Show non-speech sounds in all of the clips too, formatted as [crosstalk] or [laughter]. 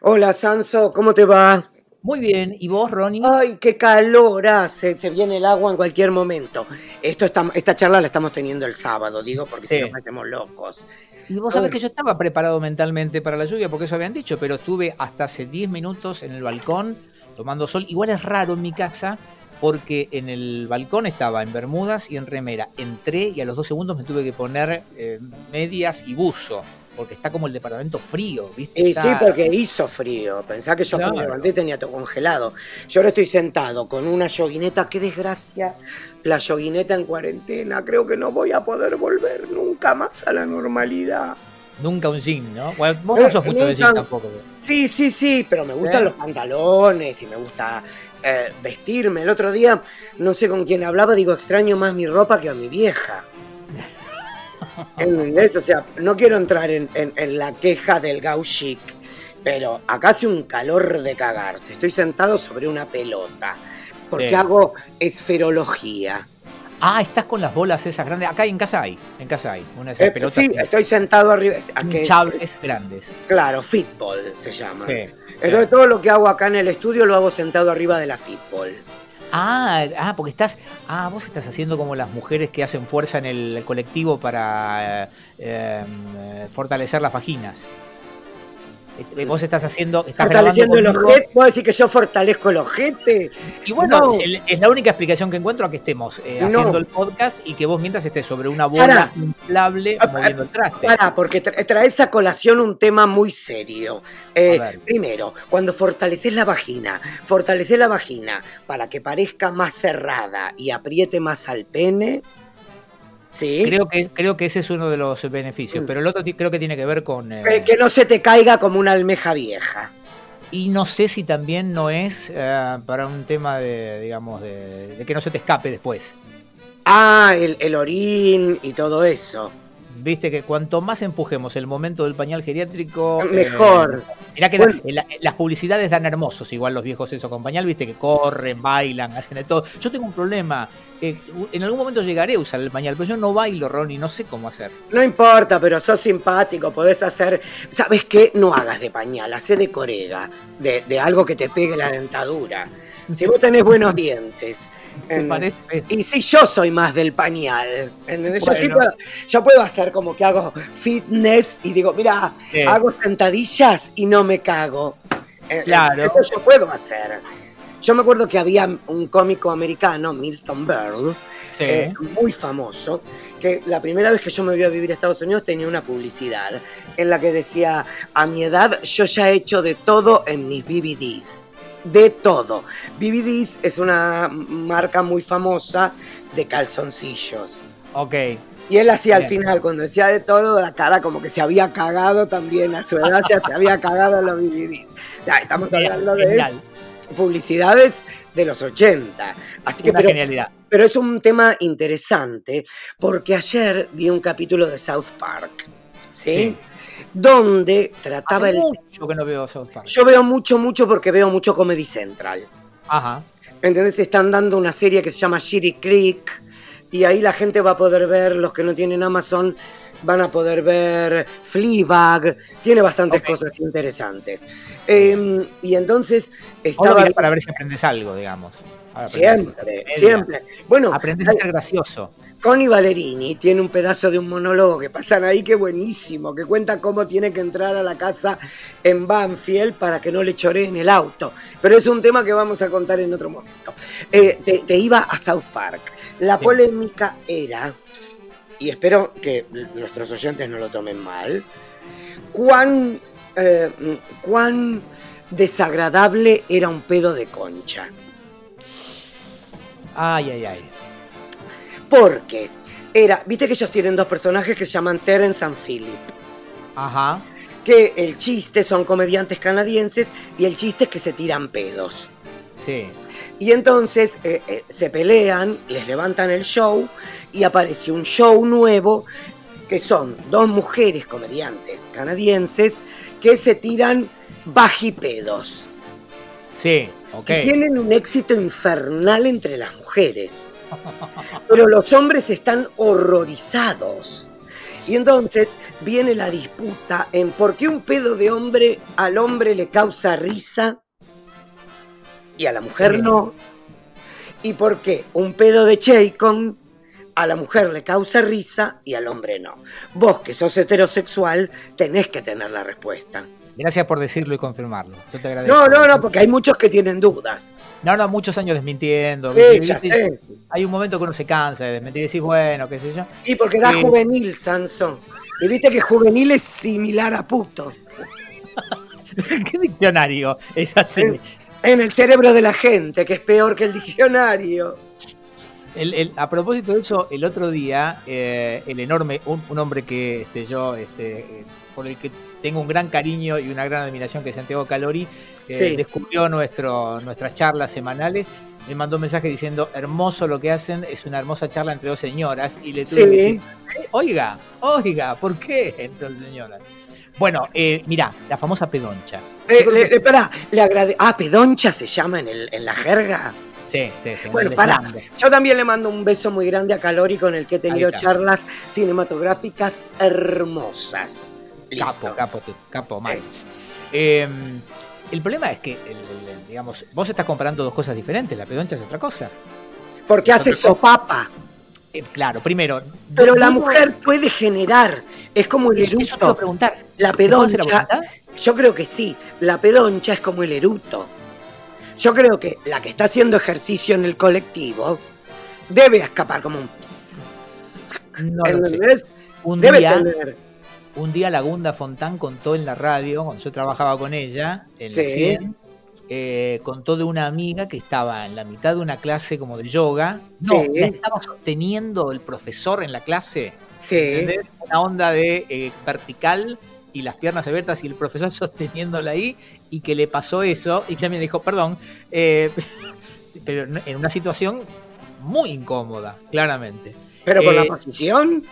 Hola Sanso, ¿cómo te va? Muy bien, ¿y vos, Ronnie? Ay, qué calor hace, se viene el agua en cualquier momento. Esto está, esta charla la estamos teniendo el sábado, digo, porque si Sí. nos metemos locos. Y vos sabés que yo estaba preparado mentalmente para la lluvia, porque eso habían dicho, pero estuve hasta hace 10 minutos en el balcón tomando sol. Igual es raro en mi casa, porque en el balcón estaba en bermudas y en remera. Entré y a los dos segundos me tuve que poner eh, medias y buzo, porque está como el departamento frío, ¿viste? Y Está- sí, porque hizo frío. Pensá que yo cuando me Claro. levanté tenía todo congelado. Yo ahora estoy sentado con una yoguineta. Qué desgracia. La yoguineta en cuarentena. Creo que no voy a poder volver nunca más a la normalidad. Nunca un jean, ¿no? Bueno, vos no Eh, sos mucho de jean tampoco. Sí, sí, sí, pero me gustan ¿Eh? los pantalones y me gusta eh, vestirme. El otro día, no sé con quién hablaba, digo, extraño más mi ropa que a mi vieja. [laughs] ¿Entendés? O sea, no quiero entrar en, en- en la queja del gau chic, pero acá hace un calor de cagarse. Estoy sentado sobre una pelota, porque Sí. hago esferología. Ah, estás con las bolas esas grandes. Acá en casa hay, en casa hay. Una de esas Eh, pelotas sí, estoy sentado arriba. es- a que- hinchables grandes. claro, fitball se llama. Sí, Entonces sí. todo lo que hago acá en el estudio lo hago sentado arriba de la fitball. Ah, ah, porque estás. Ah, vos estás haciendo como las mujeres que hacen fuerza en el colectivo para eh, eh, fortalecer las vaginas. Este, Vos estás haciendo. Estás Fortaleciendo el ojete. ¿Puedo decir que yo fortalezco el ojete? Y bueno, No. es, el- es la única explicación que encuentro a que estemos eh, No. haciendo el podcast y que vos mientras estés sobre una bola inflable Ah, moviendo el traste. Pará, porque tra- traes a colación un tema muy serio. Eh, primero, cuando fortaleces la vagina, fortaleces la vagina para que parezca más cerrada y apriete más al pene. ¿Sí? Creo que, creo que ese es uno de los beneficios, Mm. pero el otro creo que tiene que ver con... eh, que, que no se te caiga como una almeja vieja. Y no sé si también no es eh, para un tema de, digamos, de, de que no se te escape después. Ah, el, el orín y todo eso. Viste que cuanto más empujemos el momento del pañal geriátrico. eh, Mejor. mirá que Bueno. la- la- las publicidades dan hermosos, igual los viejos eso con pañal, viste que corren, bailan, hacen de todo. Yo tengo un problema. eh, en algún momento llegaré a usar el pañal, pero yo no bailo, Ronnie, no sé cómo hacer. No importa, pero sos simpático, podés hacer. ¿Sabes qué? No hagas de pañal, hacé de corega, de, de algo que te pegue la dentadura. Si vos tenés buenos dientes. ¿Te parece? Y si yo soy más del pañal, ¿entendés? Yo, sí puedo, yo puedo hacer como que hago fitness y digo, mira, Sí. hago sentadillas y no me cago. Eh, Claro. Eso yo puedo hacer. Yo me acuerdo que había un cómico americano, Milton Berle, Sí. eh, muy famoso, que la primera vez que yo me voy a vivir a Estados Unidos tenía una publicidad en la que decía, a mi edad yo ya he hecho de todo en mis BBDs. De todo. BBDs es una marca muy famosa de calzoncillos. Ok. Y él hacía al final, cuando decía de todo, la cara como que se había cagado también a su edad, ya se había cagado en los BBDs. O sea, estamos hablando de publicidades de los 80. Así que, Una pero, genialidad. pero es un tema interesante porque ayer vi un capítulo de South Park, ¿sí? Sí. Donde trataba Hace el... mucho que no veo South Park. Yo veo mucho, mucho porque veo mucho Comedy Central. Ajá. Entonces están dando una serie que se llama Shitty Creek y ahí la gente va a poder ver, los que no tienen Amazon, van a poder ver Fleabag, tiene bastantes cosas interesantes. Eh, y entonces estaba... para ver si aprendes algo, digamos. Ver, Siempre, siempre. Bueno, Aprendés a ser gracioso. Connie Ballerini tiene un pedazo de un monólogo que pasan ahí que buenísimo, que cuenta cómo tiene que entrar a la casa en Banfield para que no le choreen el auto. Pero es un tema que vamos a contar en otro momento. Eh, te, te iba a South Park. La polémica era, y espero que nuestros oyentes no lo tomen mal, cuán, eh, cuán desagradable era un pedo de concha. Ay, ay, ay. Porque era, viste que ellos tienen dos personajes que se llaman Terence and Philip. Ajá. Que el chiste son comediantes canadienses y el chiste es que se tiran pedos. Sí. Y entonces eh, eh, se pelean, les levantan el show y aparece un show nuevo que son dos mujeres comediantes canadienses que se tiran bajipedos. Sí. Ok. Y tienen un éxito infernal entre las mujeres. Pero los hombres están horrorizados. Y entonces viene la disputa en por qué un pedo de hombre al hombre le causa risa y a la mujer Sí. no. Y por qué un pedo de Chaycon a la mujer le causa risa y al hombre no. Vos que sos heterosexual tenés que tener la respuesta. Gracias por decirlo y confirmarlo. Yo te agradezco. No, no, no, porque hay muchos que tienen dudas. No, no, muchos años desmintiendo. Sí, ya sé. Hay un momento que uno se cansa de desmentir y decís, bueno, qué sé yo. Y porque era Sí. juvenil, Sansón. Y viste que juvenil es similar a puto. [laughs] ¿Qué diccionario es así? Sí. En el cerebro de la gente, que es peor que el diccionario. El- el- a propósito de eso, el otro día, eh, el enorme, un, un hombre que este, yo, este, eh, por el que tengo un gran cariño y una gran admiración, que Santiago Calori, Sí. descubrió nuestro, nuestras charlas semanales. Me mandó un mensaje diciendo, hermoso lo que hacen, es una hermosa charla entre dos señoras. Y le tuve Sí. que decir, "Eh, oiga, oiga, ¿por qué entre dos señoras? Bueno, eh, mirá, la famosa pedoncha. Eh, le, le- pará, le agrade... Ah, pedoncha se llama en, el, en la jerga. Sí, sí, sí. Bueno, slang. Yo también le mando un beso muy grande a Calori con el que he tenido charlas cinematográficas hermosas. Listo. Capo, capo, tú, capo, mal. Eh, el problema es que, el- el- el- digamos, vos estás comparando dos cosas diferentes. La pedoncha es otra cosa. Porque hace sopapa. Eh, claro, primero. Pero la mujer puede generar. Es como el Eso, eso te iba a eruto. preguntar. La ¿Se puede hacer a pedoncha. Yo creo que sí. La pedoncha es como el eruto. Yo creo que la que está haciendo ejercicio en el colectivo debe escapar como un. No lo sé. ¿Entendés? Un Debe día, tener. Un día la Gunda Fontán contó en la radio, cuando yo trabajaba con ella, en la Sí. 100, eh, contó de una amiga que estaba en la mitad de una clase como de yoga. No, Sí. la estaba sosteniendo el profesor en la clase. Sí. ¿entendés? Una onda de eh, vertical y las piernas abiertas y el profesor [laughs] sosteniéndola ahí y que le pasó eso y que también dijo, perdón, eh, [laughs] pero en- una situación muy incómoda, claramente. Pero por la posición.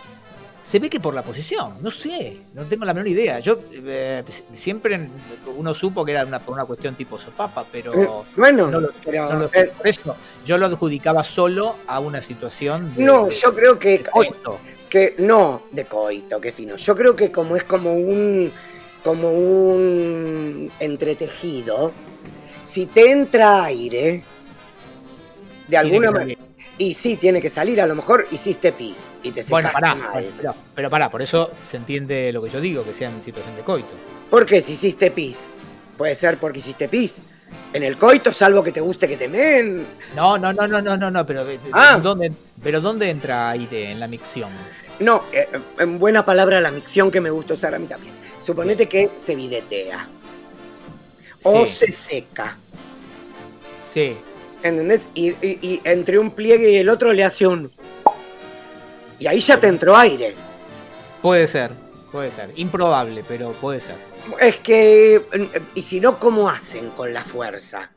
Se ve que por la posición, no sé, no tengo la menor idea. Yo eh, siempre uno supo que era una, por una cuestión tipo sopapa, pero eh, bueno, no lo- pero. no lo- eh, por eso yo lo adjudicaba solo a una situación de, no, de- yo creo que. de coito. que no de coito, qué fino. Yo creo que como es como un como un entretejido, si te entra aire de alguna manera y sí tiene que salir, a lo mejor hiciste pis y te Bueno, pará, mal. pero, pero pará, por eso se entiende lo que yo digo, que sea en situación de coito. ¿Por qué si hiciste pis? Puede ser porque hiciste pis. En el coito, salvo que te guste que te men. No, no, no, no, no, no, no, pero eh, Ah. ¿dónde, pero ¿dónde entra aire en la micción? No, eh, en buena palabra la micción que me gusta usar a mí también. Suponete que se videtea. O Sí. se seca. Sí, ¿Entendés? Y, y- y entre un pliegue y el otro le hace un. Y ahí ya te entró aire. puede ser, puede ser. Improbable, pero puede ser. Es que. Y si no, ¿cómo hacen con la fuerza?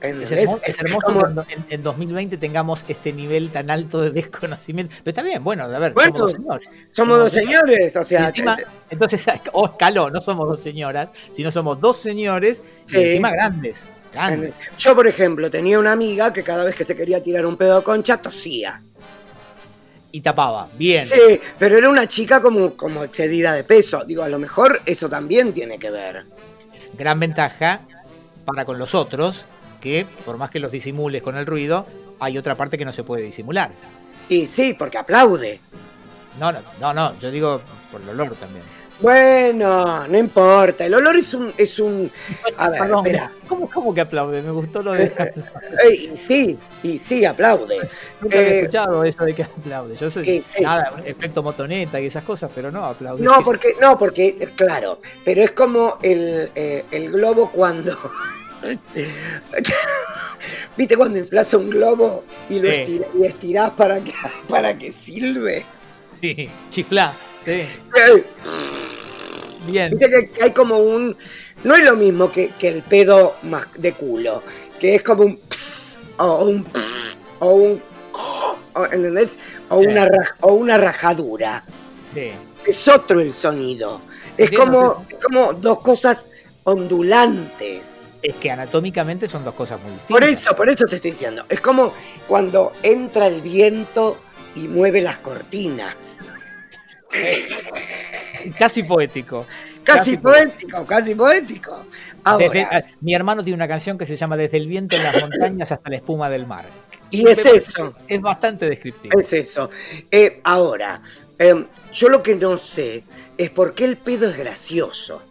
Es hermoso, es hermoso como- que en, en 2020 tengamos este nivel tan alto de [laughs] desconocimiento. Pero está bien, bueno, a ver, Bueno, somos dos señores. Somos dos señores, o sea. encima, te- entonces, [laughs] o escaló, no somos dos señoras, sino somos dos señores Sí. y encima grandes. Grandes. Yo, por ejemplo, tenía una amiga que cada vez que se quería tirar un pedo de concha tosía. Y tapaba. Bien. Sí, pero era una chica como, como excedida de peso. Digo, a lo mejor eso también tiene que ver. Gran ventaja para con los otros, que por más que los disimules con el ruido, hay otra parte que no se puede disimular. Y sí, porque aplaude. No, no, no, no, yo digo por el olor también. Bueno, no importa. El olor es un. Es un a ver, Perdón, espera. ¿cómo, ¿Cómo que aplaude? Me gustó lo de. [laughs] Y sí, y sí, aplaude. Nunca había Eh, escuchado eso de que aplaude. Yo soy sí. nada, efecto motoneta y esas cosas, pero no aplaude. No, porque, no, porque, claro, pero es como el, eh, el globo cuando. [laughs] ¿Viste cuando inflas un globo y lo Sí. estira- y estirás para que, para que silbe? Sí, chiflá, sí. Bien. Viste que, hay como un. No es lo mismo que, que el pedo más de culo, que es como un. ps, o un. ps, o un. o- ¿Entendés? O, Sí. una, o una rajadura. Sí. Es otro el sonido. Es como, es como dos cosas ondulantes. Es que anatómicamente son dos cosas muy distintas. Por eso, por eso te estoy diciendo. Es como cuando entra el viento y mueve las cortinas. [laughs] Casi poético. Casi, poético, casi poético. mi hermano tiene una canción que se llama Desde el viento en las montañas hasta la espuma del mar. Y es eso. Es bastante descriptivo. Es eso. Eh, ahora, em, yo lo que no sé es por qué el pedo es gracioso.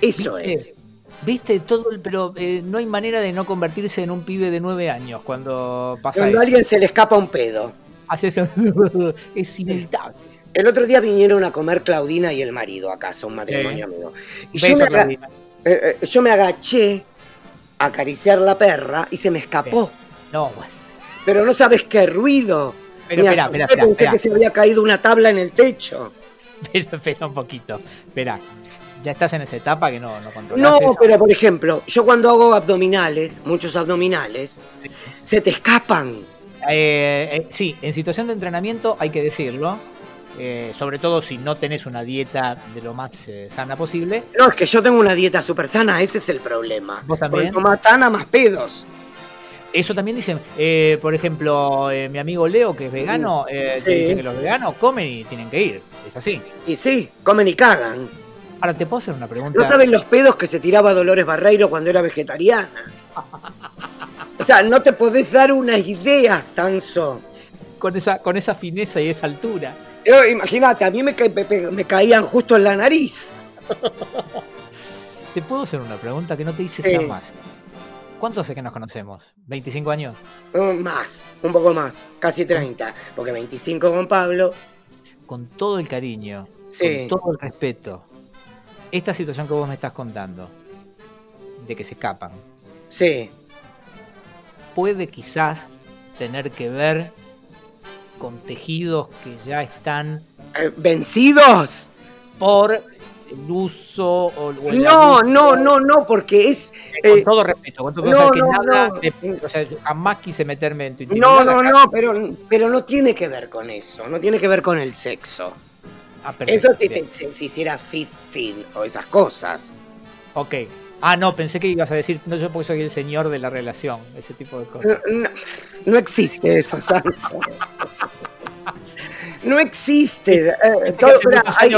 Eso es. Viste todo el, pero eh, no hay manera de no convertirse en un pibe de nueve años cuando pasa Cuando a alguien se le escapa un pedo. Hace eso. [laughs] es inevitable. El otro día vinieron a comer Claudina y el marido a casa, un matrimonio amigo. Y yo me, eh, eh, yo me, agaché a acariciar la perra y se me escapó. No, bueno. Pero no sabes qué ruido. Pero espera, espera, espera, Pensé que se había caído una tabla en el techo. [laughs] Pero espera un poquito. Espera. Ya estás en esa etapa que no, no controlas. No, pero por ejemplo, yo cuando hago abdominales, muchos abdominales, se te escapan. Eh, sí, en situación de entrenamiento hay que decirlo. Eh, sobre todo si no tenés una dieta de lo más eh, sana posible. No, es que yo tengo una dieta súper sana, ese es el problema. ¿Vos también? Porque más sana, más pedos. Eso también dicen, eh, por ejemplo, mi amigo Leo, que es vegano, dice que los veganos comen y tienen que ir. Es así. Y sí, comen y cagan. Ahora, ¿te puedo hacer una pregunta? ¿No saben los pedos que se tiraba Dolores Barreiro cuando era vegetariana? o sea, no te podés dar una idea, Sanso. Con esa, con esa fineza y esa altura. Imagínate, a mí me, me, caían justo en la nariz. ¿Te puedo hacer una pregunta que no te hice jamás? ¿Cuánto hace que nos conocemos? ¿25 años? Uh, más, un poco más, casi 30. Porque 25 con Pablo. Con todo el cariño, con todo el respeto, esta situación que vos me estás contando, de que se escapan. Sí. Puede quizás tener que ver con tejidos que ya están eh, vencidos por el uso o, no, no, no, no, porque es con eh, todo respeto, con todo no, que nada, o sea, jamás quise meterme en tu intimidad. No, no, no, pero, pero no tiene que ver con eso, no tiene que ver con el sexo. Ah, eso si, te, si, hicieras fist fin o esas cosas. Ok. Ah, no, pensé que ibas a decir, no, yo porque soy el señor de la relación, ese tipo de cosas. No, existe eso, Sanso. no existe. Eh, todo, hay,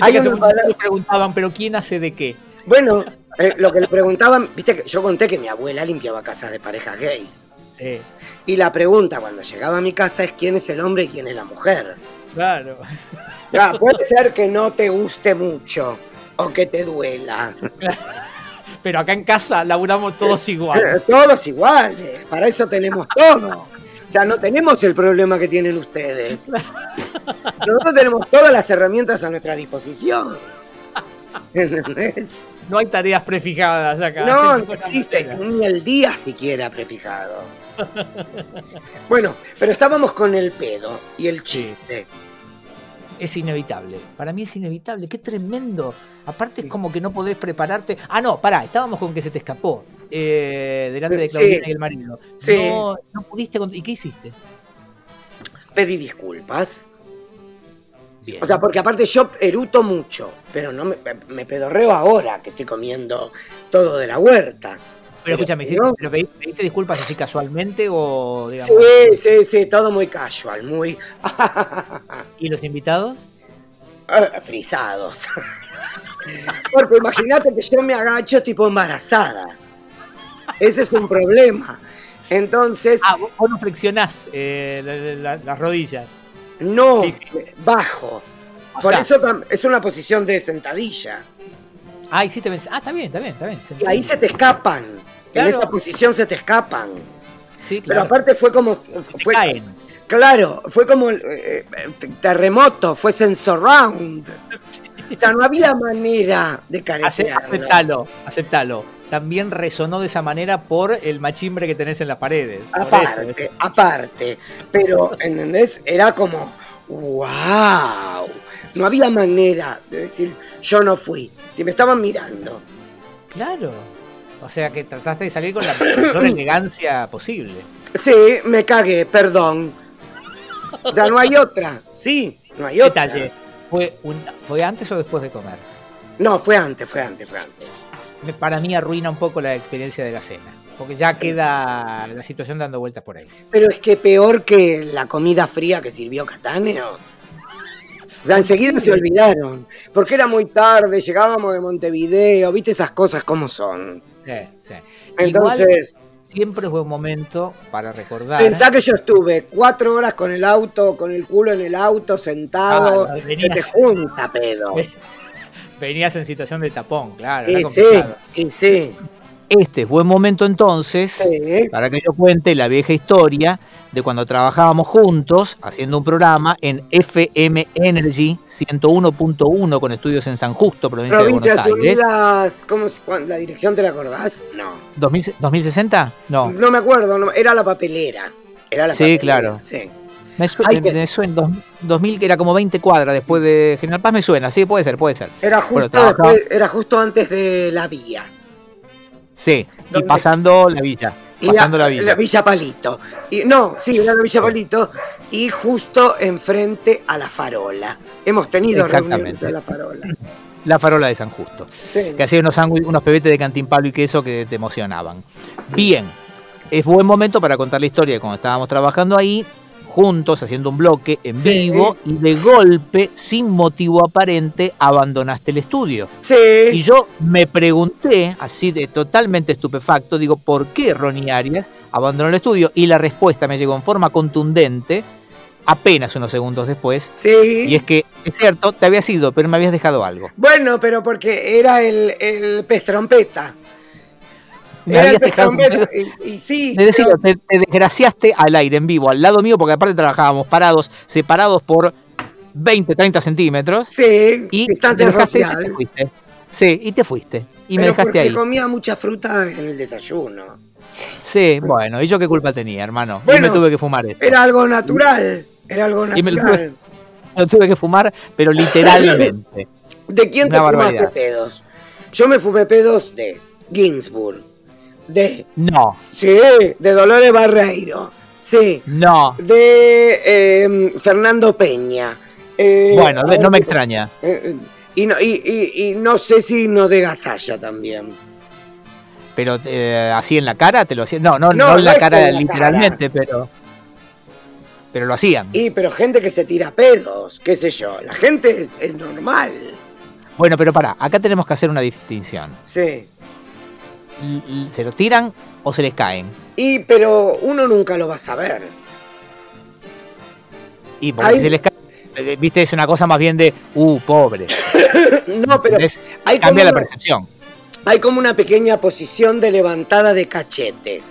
hay que preguntaban, pero ¿quién hace de qué? Bueno, eh, lo que le preguntaban, viste que yo conté que mi abuela limpiaba casas de parejas gays. Sí. Y la pregunta cuando llegaba a mi casa es quién es el hombre y quién es la mujer. Claro. Ya, puede ser que no te guste mucho o que te duela. [laughs] Pero acá en casa laburamos todos iguales. Todos iguales, para eso tenemos todo. O sea, no tenemos el problema que tienen ustedes. [laughs] Nosotros tenemos todas las herramientas a nuestra disposición. [laughs] ¿Entendés? No hay tareas prefijadas acá. No, [laughs] no existe ni el día siquiera prefijado. Bueno, pero estábamos con el pedo y el chiste es inevitable. Para mí es inevitable. Qué tremendo. Aparte es como que no podés prepararte. Ah, no, pará, estábamos con que se te escapó eh, delante de Claudina y el marido. Sí. No, no pudiste. ¿Y qué hiciste? Pedí disculpas. Bien. O sea, porque aparte yo eruto mucho, pero no me, me pedorreo ahora que estoy comiendo todo de la huerta. Pero escúchame, ¿pero pediste, disculpas así casualmente o digamos? Sí, sí, sí, todo muy casual, muy. [laughs] ¿Y los invitados? Ah, frisados. [laughs] Porque imagínate que yo me agacho tipo embarazada. Ese es un problema. Entonces. Ah, vos, no flexionás eh, las rodillas. No, bajo. Por eso es una posición de sentadilla. Ah, sí te Ah, está bien, está bien, está bien. Y ahí se te escapan. En esa posición se te escapan. Sí, claro. Pero aparte fue como. Fue, Claro, fue como eh, eh, terremoto, fue surround. O sea, no había manera de carecer. Aceptalo, aceptalo. También resonó de esa manera por el machimbre que tenés en las paredes. Aparte, aparte. Pero, ¿entendés? Era como, wow. No había manera de decir, yo no fui. Si me estaban mirando. Claro. O sea que trataste de salir con la mayor [coughs] elegancia posible. Sí, me cagué, perdón. Ya no hay otra. Sí, no hay otra. Detalle. ¿Fue, ¿Fue antes o después de comer? No, fue antes, fue antes, fue antes. Para mí arruina un poco la experiencia de la cena. Porque ya queda la situación dando vueltas por ahí. Pero es que peor que la comida fría que sirvió Cataneo. O enseguida se olvidaron. Porque era muy tarde, llegábamos de Montevideo, viste esas cosas como son. Sí, sí. Entonces. siempre fue un momento para recordar. Pensá que yo estuve cuatro horas con el auto, con el culo en el auto, sentado. Ah, se te junta, pedo. [laughs] Venías en situación de tapón, claro. Y sí, y sí. Este es buen momento entonces para que yo cuente la vieja historia de cuando trabajábamos juntos haciendo un programa en FM Energy 101.1 con estudios en San Justo, provincia, de Buenos Aires. ¿cómo, ¿La dirección te la acordás? No. ¿2060? No. No me acuerdo, era la papelera. Era la sí, claro. Sí. Me, suena, 2000 que era como 20 cuadras después de General Paz, me suena, sí, puede ser, puede ser. Era justo, era justo antes de la vía. Sí, y pasando la villa. Pasando la, villa. La Villa Palito. Y, no, sí, era la Villa Palito. Y justo enfrente a la farola. Hemos tenido reuniones de la farola. La farola de San Justo. Que hacía unos, unos pebetes de cantimpalo y queso que te emocionaban. Bien, es buen momento para contar la historia de cuando estábamos trabajando ahí juntos haciendo un bloque en vivo y de golpe, sin motivo aparente, abandonaste el estudio. Sí. Y yo me pregunté, así de totalmente estupefacto, digo, ¿por qué Ronnie Arias abandonó el estudio? Y la respuesta me llegó en forma contundente apenas unos segundos después. Sí. Y es que, es cierto, te había sido, pero me habías dejado algo. Bueno, pero porque era el, el pez trompeta. Me habías dejado. Y, sí. [laughs] te, desgraciaste al aire en vivo, al lado mío, porque aparte trabajábamos parados, separados por 20, 30 centímetros. Sí, y te dejaste y te fuiste. Sí, y te fuiste. Y me dejaste ahí. comía mucha fruta en el desayuno. Sí, bueno, ¿y yo qué culpa tenía, hermano? y me tuve que fumar esto. Era algo natural. Era algo natural. Y me [laughs] lo tuve, que fumar, pero literalmente. [laughs] ¿De quién te fumaste pedos? Yo me fumé pedos de Ginsburg de. No. Sí, de Dolores Barreiro. Sí. No. De em, Fernando Peña. Eh, bueno, no me extraña. Eh, y, no, y, no sé si no de Gasalla también. Pero eh, así en la cara te lo hacían. No, no, no, en la cara literalmente, pero. Pero lo hacían. Y pero gente que se tira pedos, qué sé yo. La gente es normal. Bueno, pero para, acá tenemos que hacer una distinción. Sí se lo tiran o se les caen. Y pero uno nunca lo va a saber. Y porque se les cae, eh, viste, es una cosa más bien de, uh, pobre. [coughs] no, pero hay cambia la percepción. Hay como una pequeña posición de levantada de cachete.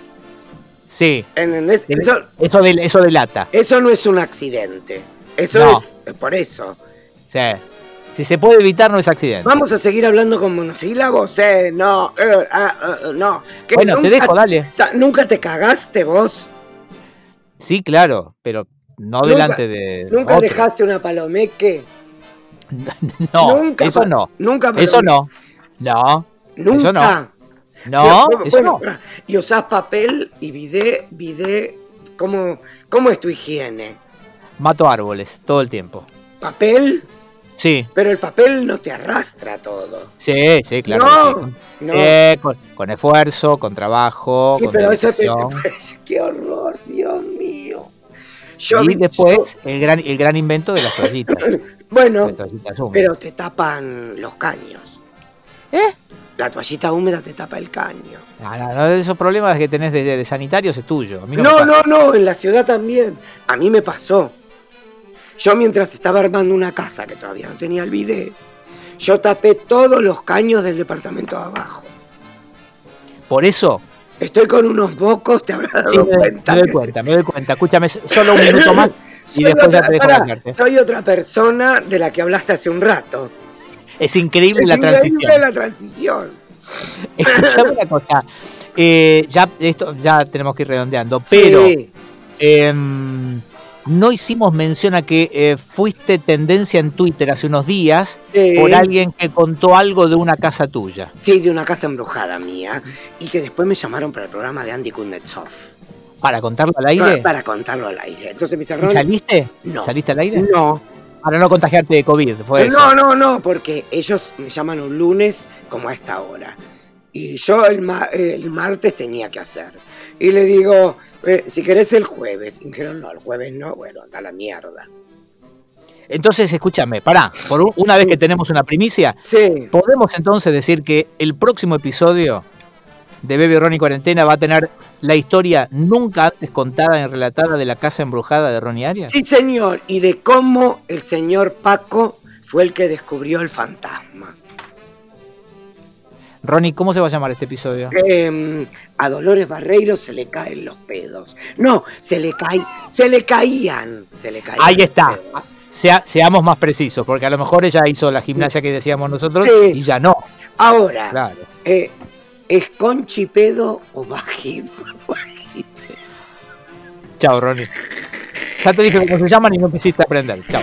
Sí. ¿Entendés? Eso, eso, eso delata. Eso no es un accidente. Eso es por eso. Sí. Si se puede evitar, no es accidente. Vamos a seguir hablando con monosílabos, eh, no, eh, ah, eh, no. bueno, te dejo, dale. O sea, ¿nunca te cagaste vos? Sí, claro, pero no delante de. ¿Nunca dejaste una palomeque? [laughs] no, ¿Nunca eso no. Nunca Eso no. No. ¿Nunca? Eso no. No, eso no. Y usás papel y vidé, vidé. ¿Cómo, ¿Cómo es tu higiene? Mato árboles todo el tiempo. ¿Papel? Sí. Pero el papel no te arrastra todo. Sí, sí, claro. No, sí. con, esfuerzo, con trabajo, con pero eso te, Qué horror, Dios mío. y después el, gran, el gran invento de las toallitas. [coughs] bueno, pero te tapan los caños. ¿Eh? La toallita húmeda te tapa el caño. No, no, no esos problemas que tenés de, sanitarios es tuyo. no, no, no, en la ciudad también. A mí me pasó. Yo mientras estaba armando una casa que todavía no tenía el bidet, yo tapé todos los caños del departamento de abajo. ¿Por eso? Estoy con unos bocos, te habrás dado cuenta. Me doy cuenta, me doy cuenta. Escúchame, solo un minuto más [laughs] y después ya te dejo Soy otra persona de la que hablaste hace un rato. Es increíble la transición. [laughs] Es la transición. Escuchame una cosa. Eh, ya, esto, ya tenemos que ir redondeando, pero... Em, no hicimos mención a que eh, fuiste tendencia en Twitter hace unos días por alguien que contó algo de una casa tuya. Sí, de una casa embrujada mía. Y que después me llamaron para el programa de Andy Kuznetsov. ¿Para contarlo al aire? Para, contarlo al aire. Entonces me cerraron... ¿Y saliste? No. ¿Saliste al aire? No. Para no contagiarte de COVID, fue No, no, no, porque ellos me llaman un lunes como a esta hora. Y yo el, el martes tenía que hacer. Y le digo, eh, si querés el jueves. Y dijeron, no, el jueves no, bueno, anda la mierda. Entonces, escúchame, pará, por una vez que tenemos una primicia, podemos entonces decir que el próximo episodio de Bebe Ronnie Cuarentena va a tener la historia nunca antes contada y relatada de la casa embrujada de Ronnie Arias. Sí, señor, y de cómo el señor Paco fue el que descubrió el fantasma. Ronnie, ¿cómo se va a llamar este episodio? Em, a Dolores Barreiro se le caen los pedos. No, se le caen, se le caían, se le caían. Ahí está. seamos más precisos, porque a lo mejor ella hizo la gimnasia que decíamos nosotros y ya no. Ahora, claro. Eh, ¿es conchipedo o bajito? [laughs] Chao, Ronnie. Ya te dije cómo se llaman y no quisiste aprender. Chao.